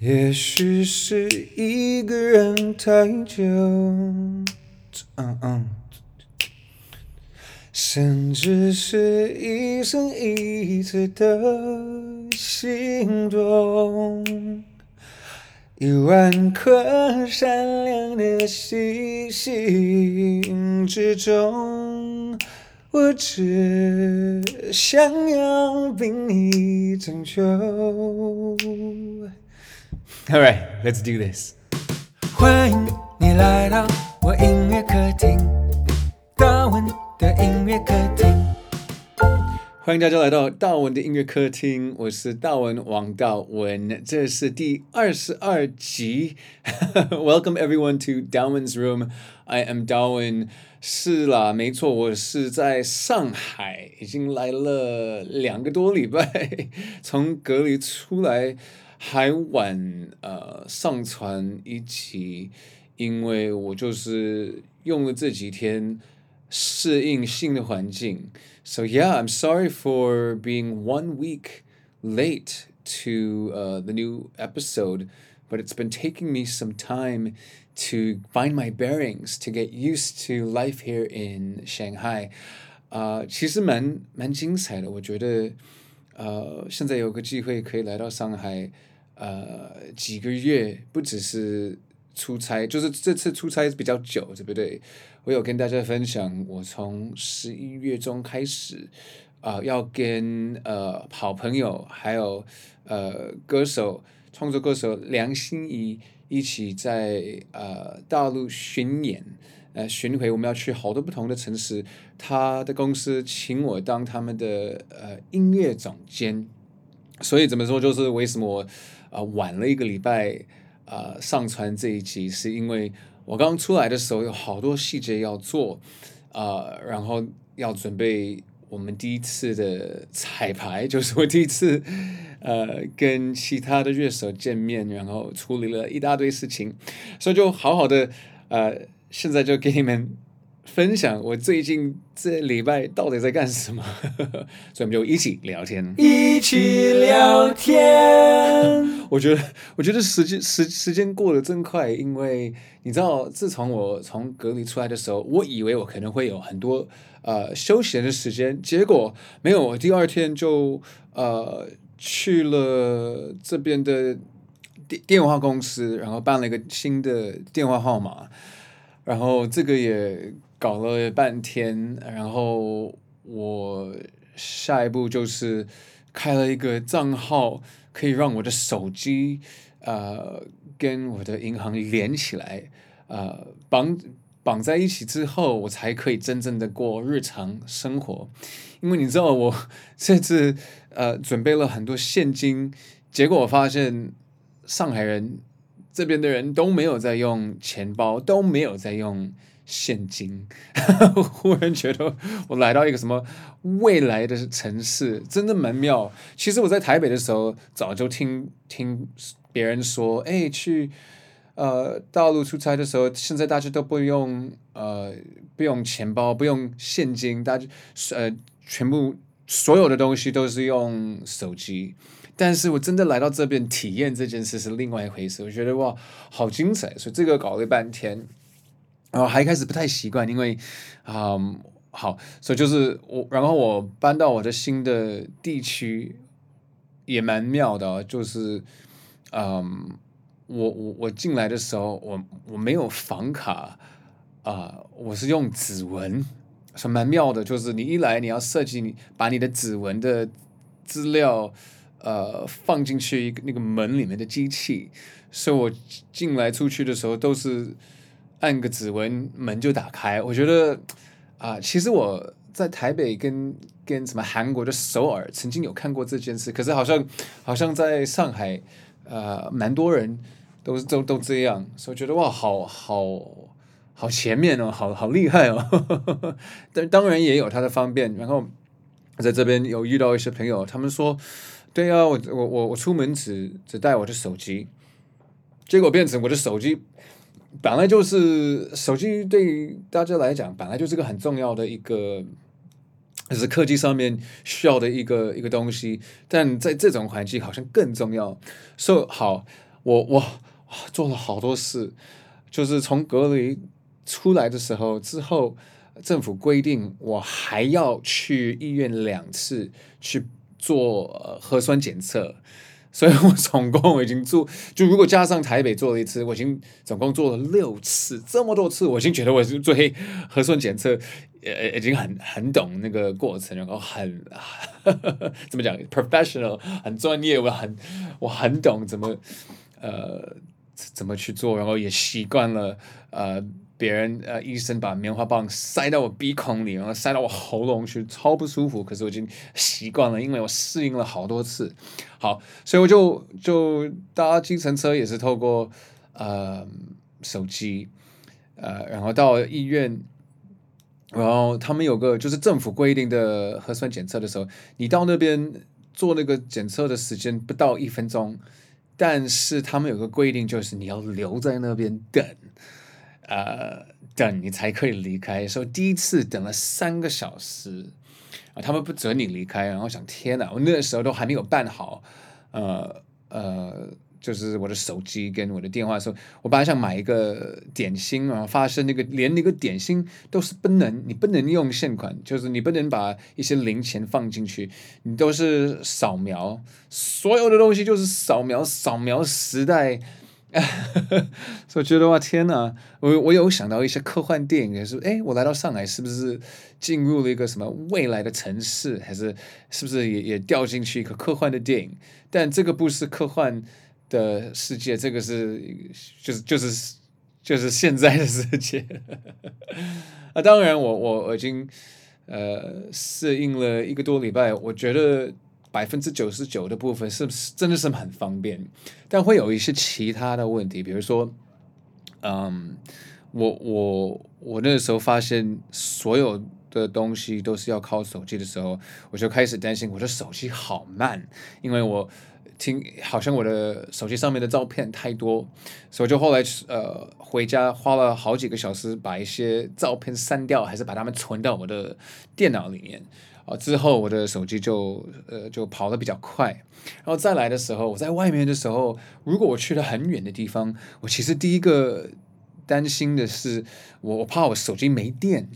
也许是一个人太久，嗯嗯，甚至是一生一次的心动。一万颗闪亮的星星之中，我只想要被你拯救。All right, let's do this. 欢迎你来到我音乐客厅，大文的音乐客厅。欢迎大家来到大文的音乐客厅，我是大文王大文，这是第二十二集。Welcome everyone to Dawen's Room. I am Dawen. 是啦，没错，我是在上海，已经来了两个多礼拜，从隔离出来。还晚呃上传一集，因为我就是用了这几天适应新的环境。So yeah, I'm sorry for being one week late to uh, the new episode, but it's been taking me some time to find my bearings, to get used to life here in Shanghai. 啊、uh，其实蛮蛮精彩的，我觉得呃现在有个机会可以来到上海。 呃，几个月不只是出差，就是这次出差比较久，对不对？我有跟大家分享，我从十一月中开始，啊、呃，要跟呃好朋友还有呃歌手、创作歌手梁心颐一起在呃大陆巡演，呃巡回，我们要去好多不同的城市。他的公司请我当他们的呃音乐总监，所以怎么说，就是为什么我。啊、晚了一个礼拜，啊、上传这一集是因为我刚出来的时候有好多细节要做，啊、然后要准备我们第一次的彩排，就是我第一次，呃，跟其他的乐手见面，然后处理了一大堆事情，所以就好好的，呃，现在就给你们。分享我最近这礼拜到底在干什么，所以我们就一起聊天，一起聊天。我觉得，我觉得时间时时间过得真快，因为你知道，自从我从隔离出来的时候，我以为我可能会有很多呃休闲的时间，结果没有，我第二天就呃去了这边的电电话公司，然后办了一个新的电话号码，然后这个也。搞了半天，然后我下一步就是开了一个账号，可以让我的手机呃跟我的银行连起来，呃绑绑在一起之后，我才可以真正的过日常生活。因为你知道我这次呃准备了很多现金，结果我发现上海人这边的人都没有在用钱包，都没有在用。现金，忽然觉得我来到一个什么未来的城市，真的蛮妙。其实我在台北的时候，早就听听别人说，哎，去呃大陆出差的时候，现在大家都不用呃不用钱包，不用现金，大家呃全部所有的东西都是用手机。但是我真的来到这边体验这件事是另外一回事，我觉得哇，好精彩，所以这个搞了半天。然后还开始不太习惯，因为，嗯，好，所以就是我，然后我搬到我的新的地区，也蛮妙的，就是，嗯，我我我进来的时候，我我没有房卡，啊、我是用指纹，是蛮妙的，就是你一来你要设计你把你的指纹的资料，呃，放进去一个那个门里面的机器，所以我进来出去的时候都是。按个指纹，门就打开。我觉得啊、其实我在台北跟跟什么韩国的首尔曾经有看过这件事，可是好像好像在上海，呃，蛮多人都都都这样，所以觉得哇，好好好前面哦，好好厉害哦。但当然也有它的方便。然后在这边有遇到一些朋友，他们说，对啊，我我我我出门只只带我的手机，结果变成我的手机。本来就是手机对于大家来讲，本来就是个很重要的一个，就是科技上面需要的一个一个东西。但在这种环境，好像更重要。说、so, 好，我我做了好多事，就是从隔离出来的时候之后，政府规定我还要去医院两次去做核酸检测。所以我总共我已经做，就如果加上台北做了一次，我已经总共做了六次，这么多次，我已经觉得我是做核酸检测，呃，已经很很懂那个过程，然后很呵呵 怎么讲，professional，很专业，我很我很懂怎么呃怎么去做，然后也习惯了呃。别人呃，医生把棉花棒塞到我鼻孔里，然后塞到我喉咙去，超不舒服。可是我已经习惯了，因为我适应了好多次。好，所以我就就搭计程车也是透过呃手机，呃，然后到医院，然后他们有个就是政府规定的核酸检测的时候，你到那边做那个检测的时间不到一分钟，但是他们有个规定，就是你要留在那边等。呃，等你才可以离开，所以第一次等了三个小时，啊，他们不准你离开，然后想天哪，我那个时候都还没有办好，呃呃，就是我的手机跟我的电话的时，我本来想买一个点心，然后发现那个连那个点心都是不能，你不能用现款，就是你不能把一些零钱放进去，你都是扫描，所有的东西就是扫描，扫描时代。所以我觉得哇，天哪！我我有想到一些科幻电影，也是哎，我来到上海是不是进入了一个什么未来的城市，还是是不是也也掉进去一个科幻的电影？但这个不是科幻的世界，这个是就是就是就是现在的世界。啊，当然我我我已经呃适应了一个多礼拜，我觉得。百分之九十九的部分是不是真的是很方便，但会有一些其他的问题，比如说，嗯，我我我那个时候发现所有的东西都是要靠手机的时候，我就开始担心我的手机好慢，因为我听好像我的手机上面的照片太多，所以就后来呃回家花了好几个小时把一些照片删掉，还是把它们存到我的电脑里面。之后我的手机就呃就跑得比较快，然后再来的时候，我在外面的时候，如果我去了很远的地方，我其实第一个担心的是我我怕我手机没电，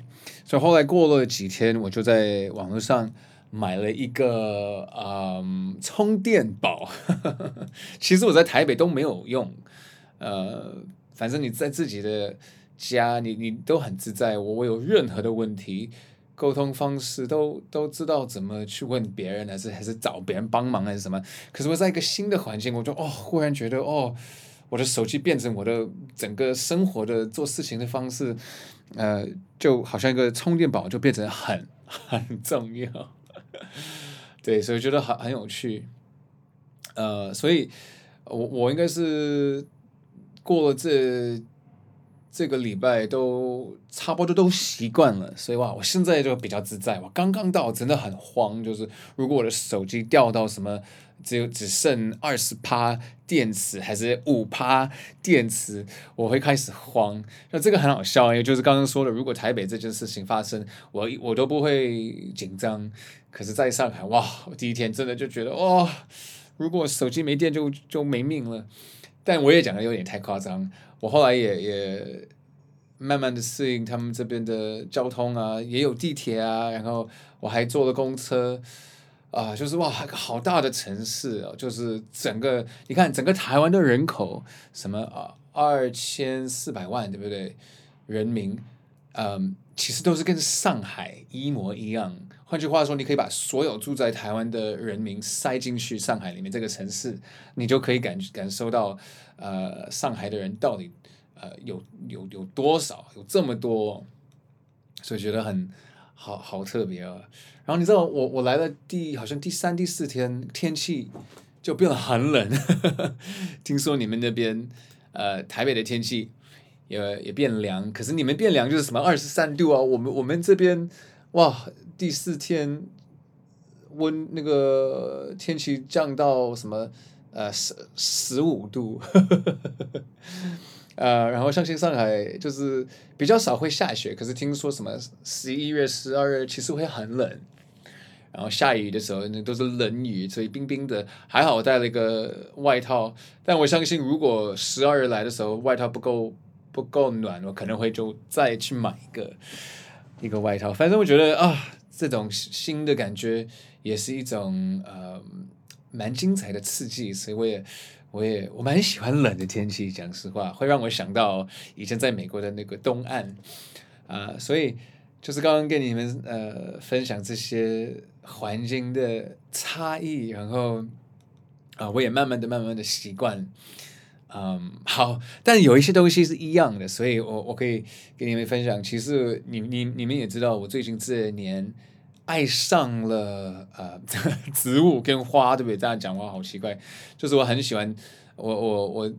所以后来过了几天，我就在网络上买了一个嗯充电宝，其实我在台北都没有用，呃，反正你在自己的家，你你都很自在，我我有任何的问题。沟通方式都都知道怎么去问别人，还是还是找别人帮忙，还是什么？可是我在一个新的环境，我就哦，忽然觉得哦，我的手机变成我的整个生活的做事情的方式，呃，就好像一个充电宝，就变成很 很重要。对，所以觉得很很有趣。呃，所以我我应该是过了这。这个礼拜都差不多都习惯了，所以哇，我现在就比较自在。我刚刚到，真的很慌，就是如果我的手机掉到什么，只有只剩二十趴电池，还是五趴电池，我会开始慌。那这个很好笑，因为就是刚刚说的，如果台北这件事情发生，我我都不会紧张。可是在上海，哇，我第一天真的就觉得，哇，如果手机没电就就没命了。但我也讲的有点太夸张。我后来也也慢慢的适应他们这边的交通啊，也有地铁啊，然后我还坐了公车，啊，就是哇，好大的城市啊，就是整个你看整个台湾的人口什么啊，二千四百万对不对？人民，嗯，其实都是跟上海一模一样。换句话说，你可以把所有住在台湾的人民塞进去上海里面这个城市，你就可以感感受到。呃，上海的人到底呃有有有多少？有这么多，所以觉得很好好特别啊。然后你知道我我来了第好像第三第四天，天气就变得很冷。听说你们那边呃台北的天气也也变凉，可是你们变凉就是什么二十三度啊？我们我们这边哇第四天温那个天气降到什么？呃，十十五度，呃，然后相信上海就是比较少会下雪，可是听说什么十一月、十二月其实会很冷，然后下雨的时候那都是冷雨，所以冰冰的。还好我带了一个外套，但我相信如果十二月来的时候外套不够不够暖，我可能会就再去买一个一个外套。反正我觉得啊，这种新的感觉也是一种呃蛮精彩的刺激，所以我也我也我蛮喜欢冷的天气。讲实话，会让我想到以前在美国的那个东岸啊，所以。就是刚刚跟你们呃分享这些环境的差异，然后啊、我也慢慢的、慢慢的习惯，嗯，好，但有一些东西是一样的，所以我我可以跟你们分享。其实你你你们也知道，我最近这年爱上了呃 植物跟花，对不对？这样讲话好奇怪，就是我很喜欢我我。我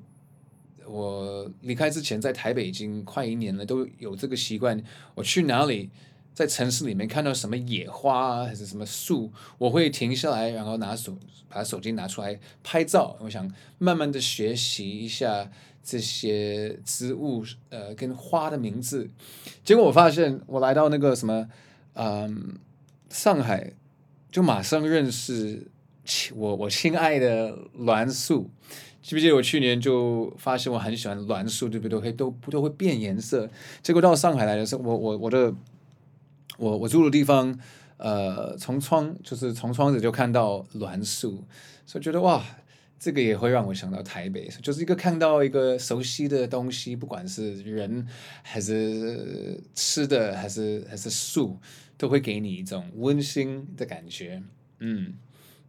我离开之前，在台北已经快一年了，都有这个习惯。我去哪里，在城市里面看到什么野花啊还是什么树，我会停下来，然后拿手把手机拿出来拍照。我想慢慢的学习一下这些植物，呃，跟花的名字。结果我发现，我来到那个什么，嗯，上海，就马上认识我我亲爱的栾树。记不记得我去年就发现我很喜欢栾树，对不对？都都都会变颜色。结果到上海来的时候，我我我的我我住的地方，呃，从窗就是从窗子就看到栾树，所以觉得哇，这个也会让我想到台北，就是一个看到一个熟悉的东西，不管是人还是吃的，还是还是树，都会给你一种温馨的感觉，嗯。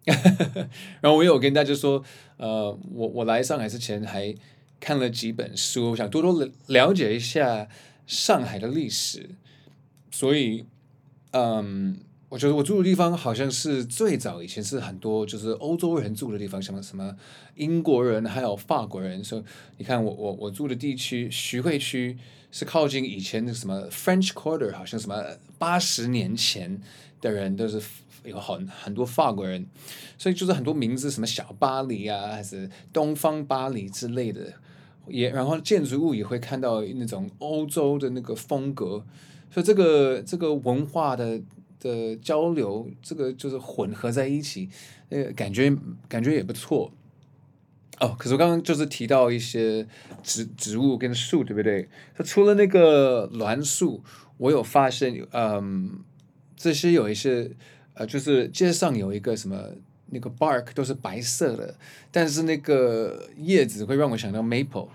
然后我有跟大家说，呃，我我来上海之前还看了几本书，我想多多了了解一下上海的历史。所以，嗯，我觉得我住的地方好像是最早以前是很多就是欧洲人住的地方，什么什么英国人还有法国人。所以你看我我我住的地区徐汇区是靠近以前的什么 French Quarter，好像什么八十年前的人都是。有很很多法国人，所以就是很多名字，什么小巴黎啊，还是东方巴黎之类的，也然后建筑物也会看到那种欧洲的那个风格，所以这个这个文化的的交流，这个就是混合在一起，呃，感觉感觉也不错。哦，可是我刚刚就是提到一些植植物跟树，对不对？它除了那个栾树，我有发现，嗯，这些有一些。呃，就是街上有一个什么那个 bark 都是白色的，但是那个叶子会让我想到 maple。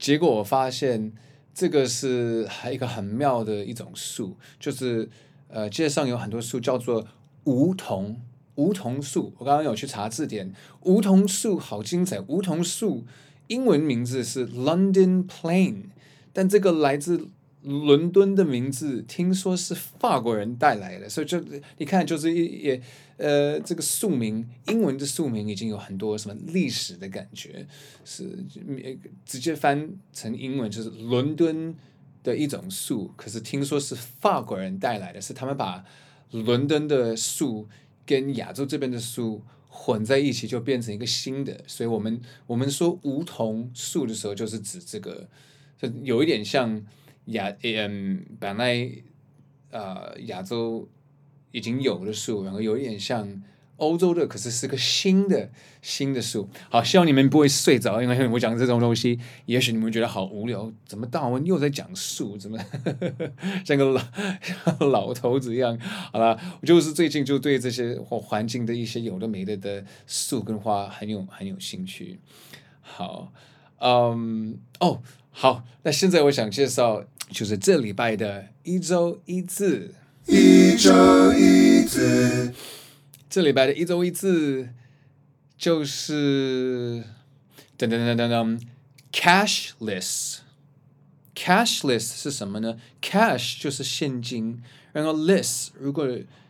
结果我发现这个是还一个很妙的一种树，就是呃街上有很多树叫做梧桐，梧桐树。我刚刚有去查字典，梧桐树好精彩。梧桐树英文名字是 London Plane，但这个来自。伦敦的名字听说是法国人带来的，所以就你看，就是也呃，这个树名，英文的树名已经有很多什么历史的感觉，是直接翻成英文就是伦敦的一种树，可是听说是法国人带来的，是他们把伦敦的树跟亚洲这边的树混在一起，就变成一个新的，所以我们我们说梧桐树的时候，就是指这个，就有一点像。亚嗯，本来呃亚洲已经有的树，然后有一点像欧洲的，可是是个新的新的树。好，希望你们不会睡着，因为我讲这种东西，也许你们觉得好无聊。怎么大文又在讲树？怎么像个老像老头子一样？好了，我就是最近就对这些环境的一些有的没的的树跟花很有很有兴趣。好，嗯，哦。好，那现在我想介绍，就是这礼拜的一周一字。一周一字，这礼拜的一周一字就是噔噔噔噔噔，cashless。cashless 是什么呢？cash 就是现金，然后 less，如果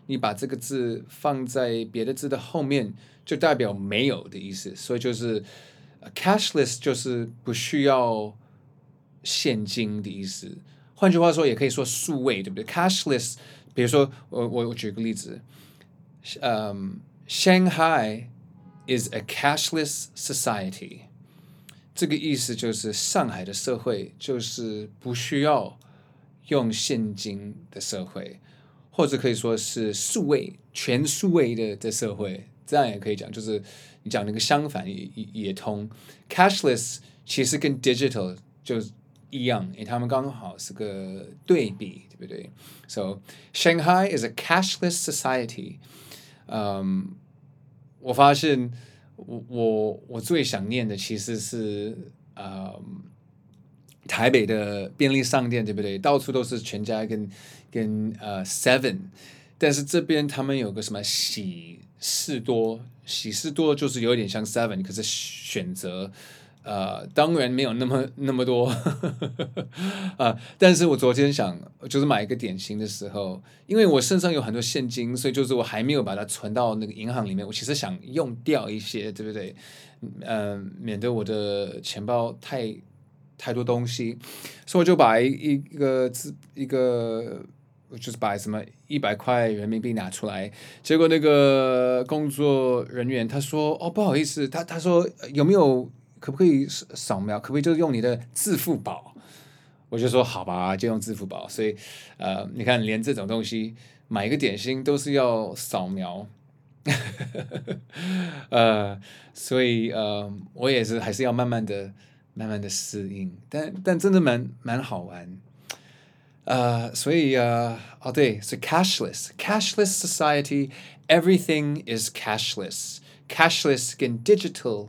你把这个字放在别的字的后面，就代表没有的意思。所以就是 cashless 就是不需要。现金的意思，换句话说，也可以说数位，对不对？Cashless，比如说，我我我举个例子，嗯、，Shanghai is a cashless society，这个意思就是上海的社会就是不需要用现金的社会，或者可以说是数位全数位的的社会，这样也可以讲，就是你讲那个相反也也也通。Cashless 其实跟 digital 就一样，因为他们刚好是个对比，对不对？So Shanghai is a cashless society。嗯，我发现我我我最想念的其实是嗯。台北的便利商店对不对？到处都是全家跟跟呃 Seven，但是这边他们有个什么喜事多，喜事多就是有点像 Seven，可是选择呃当然没有那么 那么多啊、呃。但是我昨天想就是买一个点心的时候，因为我身上有很多现金，所以就是我还没有把它存到那个银行里面。我其实想用掉一些，对不对？嗯、免得我的钱包太。太多东西，所以我就把一一个字一个，就是把什么一百块人民币拿出来，结果那个工作人员他说：“哦，不好意思，他他说有没有可不可以扫描？可不可以就用你的支付宝？”我就说：“好吧，就用支付宝。”所以呃，你看，连这种东西买一个点心都是要扫描，呃，所以呃，我也是还是要慢慢的。慢慢的适应，但但真的蛮蛮好玩，呃，所以呃，哦对，是 cashless，cashless society，everything is cashless，cashless 跟 digital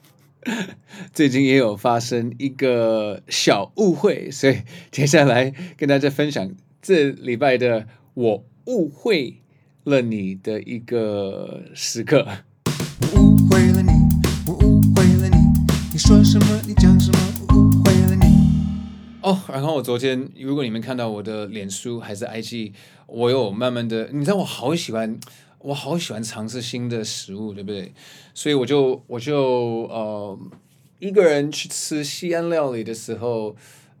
最近也有发生一个小误会，所以接下来跟大家分享这礼拜的我误会了你的一个时刻。我误会了你，我误会了你，你说什么？你讲什么？误会了你哦，然后我昨天，如果你们看到我的脸书还是 IG，我有慢慢的，你知道我好喜欢，我好喜欢尝试新的食物，对不对？所以我就我就呃一个人去吃西安料理的时候，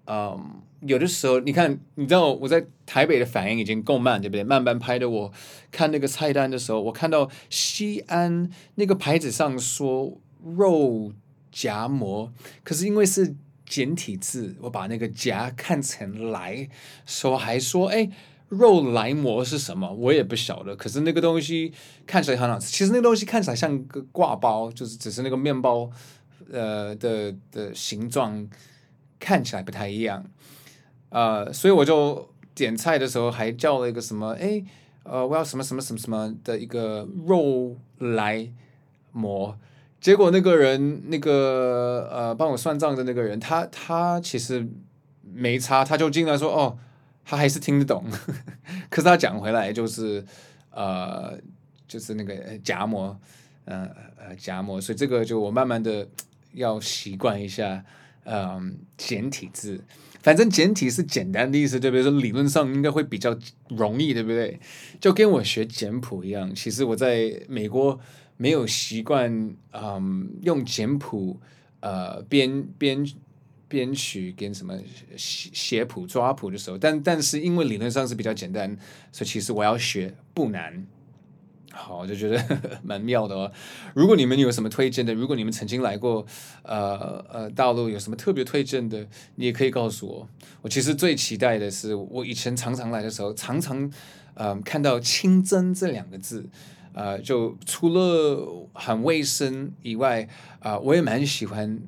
嗯、有的时候你看，你知道我在台北的反应已经够慢，对不对？慢半拍的我看那个菜单的时候，我看到西安那个牌子上说肉夹馍，可是因为是。简体字，我把那个夹看成来，说还说，哎，肉来馍是什么？我也不晓得。可是那个东西看起来很好吃。其实那个东西看起来像个挂包，就是只是那个面包，呃的的形状看起来不太一样。呃，所以我就点菜的时候还叫了一个什么，哎，呃，我要什么什么什么什么的一个肉来馍。结果那个人，那个呃，帮我算账的那个人，他他其实没差，他就进来说，哦，他还是听得懂，可是他讲回来就是，呃，就是那个夹膜，呃呃夹膜，所以这个就我慢慢的要习惯一下，嗯、呃，简体字，反正简体是简单的意思，对不对？说理论上应该会比较容易，对不对？就跟我学简谱一样，其实我在美国。没有习惯，嗯，用简谱，呃，编编编曲跟什么写谱抓谱的时候，但但是因为理论上是比较简单，所以其实我要学不难。好，我就觉得 蛮妙的哦。如果你们有什么推荐的，如果你们曾经来过，呃呃，大陆有什么特别推荐的，你也可以告诉我。我其实最期待的是，我以前常常来的时候，常常嗯、看到“清真”这两个字。呃，就除了很卫生以外，啊、我也蛮喜欢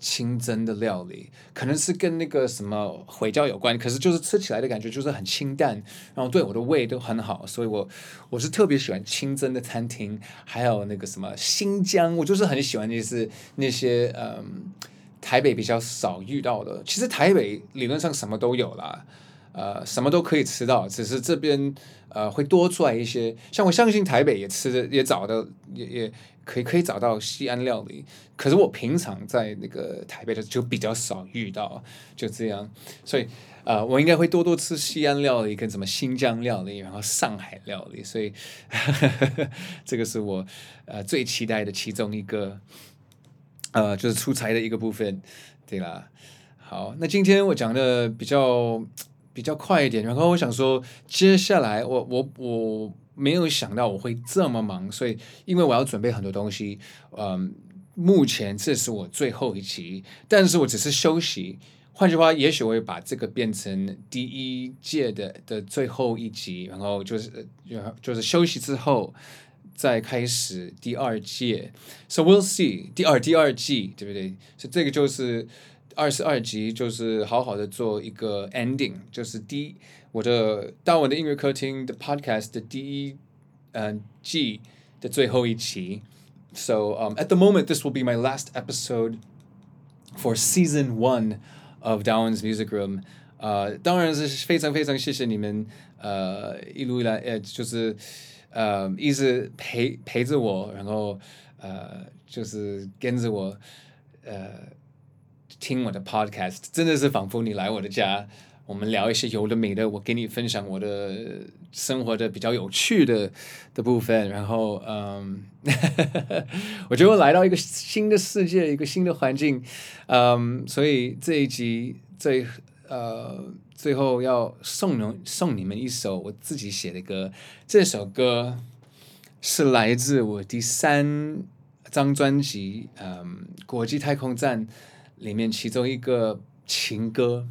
清蒸的料理，可能是跟那个什么回教有关，可是就是吃起来的感觉就是很清淡，然后对我的胃都很好，所以我我是特别喜欢清蒸的餐厅，还有那个什么新疆，我就是很喜欢就是那些嗯，台北比较少遇到的，其实台北理论上什么都有啦。呃，什么都可以吃到，只是这边呃会多出来一些。像我相信台北也吃的也找的也也可以可以找到西安料理，可是我平常在那个台北的就比较少遇到，就这样。所以呃，我应该会多多吃西安料理跟什么新疆料理，然后上海料理。所以 这个是我呃最期待的其中一个呃就是出差的一个部分，对啦。好，那今天我讲的比较。比较快一点，然后我想说，接下来我我我没有想到我会这么忙，所以因为我要准备很多东西，嗯，目前这是我最后一集，但是我只是休息。换句话，也许我会把这个变成第一届的的最后一集，然后就是就是休息之后再开始第二届。So we'll see，第二第二季，对不对？所以这个就是。二十二集就是好好的做一个 ending，就是第一我的大文的音乐客厅的 podcast 的第一嗯、呃、季的最后一期。So um, at the moment, this will be my last episode for season one of Darwin's Music Room。呃，当然是非常非常谢谢你们，呃，一路以来呃就是呃一直陪陪着我，然后呃就是跟着我呃。 听我的 podcast 真的是仿佛你来我的家，我们聊一些有的没的，我给你分享我的生活的比较有趣的的部分，然后嗯，我觉得我来到一个新的世界，一个新的环境，嗯，所以这一集最呃最后要送你送你们一首我自己写的歌，这首歌是来自我第三张专辑，嗯，国际太空站。里面其中一个情歌，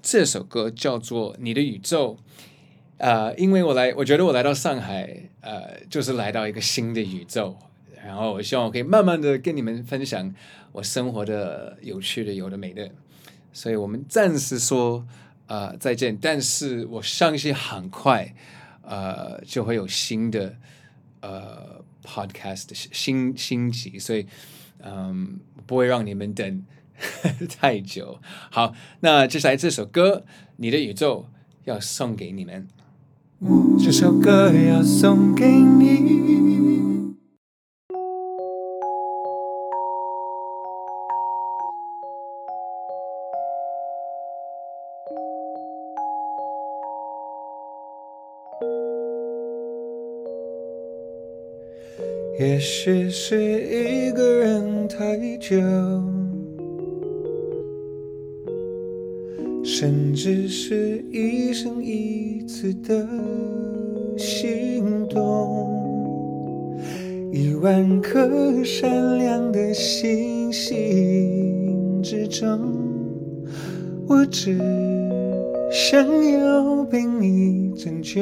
这首歌叫做《你的宇宙》。呃，因为我来，我觉得我来到上海，呃，就是来到一个新的宇宙。然后我希望我可以慢慢的跟你们分享我生活的有趣的、有的没的。所以我们暂时说呃再见，但是我相信很快呃就会有新的呃 podcast 新新集，所以嗯不会让你们等。太久，好，那接下来这首歌《你的宇宙》要送给你们。这首歌要送给你。也许是一个人太久。甚至是一生一次的心动，一万颗闪亮的星星之中，我只想要被你拯救，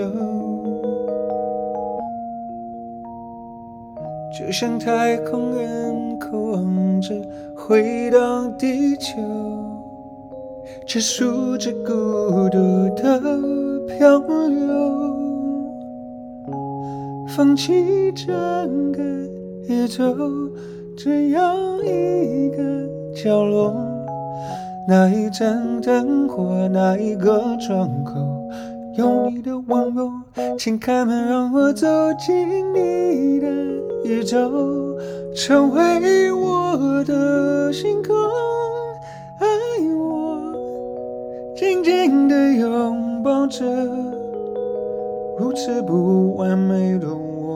就像太空人渴望着回到地球。结束这孤独的漂流，放弃整个宇宙，只要一个角落，那一盏灯火，那一个窗口，有你的温柔，请开门，让我走进你的宇宙，成为我的星空。紧紧地拥抱着如此不完美的我。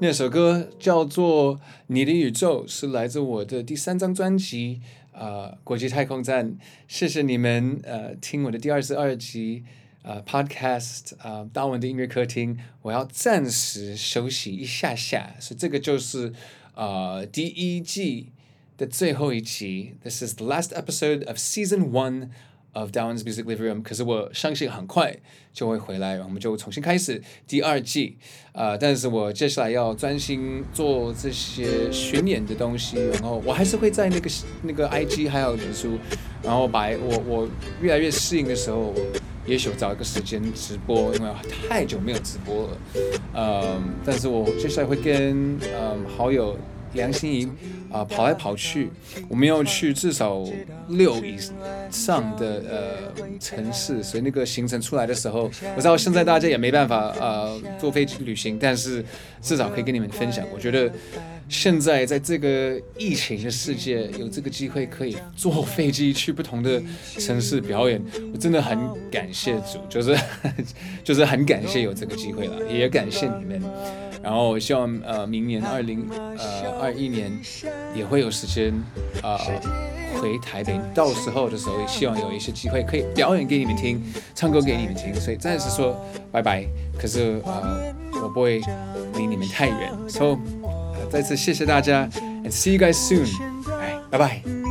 那首歌叫做《你的宇宙》，是来自我的第三张专辑《啊、呃、国际太空站》。谢谢你们呃听我的第二十二集呃 Podcast 啊、呃，大文的音乐客厅。我要暂时休息一下下，所以这个就是啊、呃、第一季。的最后一期，This is the last episode of season one of Darwin's Music Living Room。可是我相信很快就会回来，我们就重新开始第二季。呃，但是我接下来要专心做这些巡演的东西，然后我还是会在那个那个 IG 还有脸书，然后把我我越来越适应的时候，也许我找一个时间直播，因为太久没有直播了。呃，但是我接下来会跟嗯好友。梁心颐啊、跑来跑去，我们要去至少六以上的呃城市，所以那个行程出来的时候，我知道现在大家也没办法呃坐飞机旅行，但是至少可以跟你们分享。我觉得现在在这个疫情的世界，有这个机会可以坐飞机去不同的城市表演，我真的很感谢主，就是 就是很感谢有这个机会了，也感谢你们。然后我希望呃明年二零呃二一年也会有时间啊、呃、回台北，到时候的时候也希望有一些机会可以表演给你们听，唱歌给你们听。所以暂时说拜拜，可是呃我不会离你们太远。所、so, 呃、再次谢谢大家，and see you guys soon。哎，拜拜。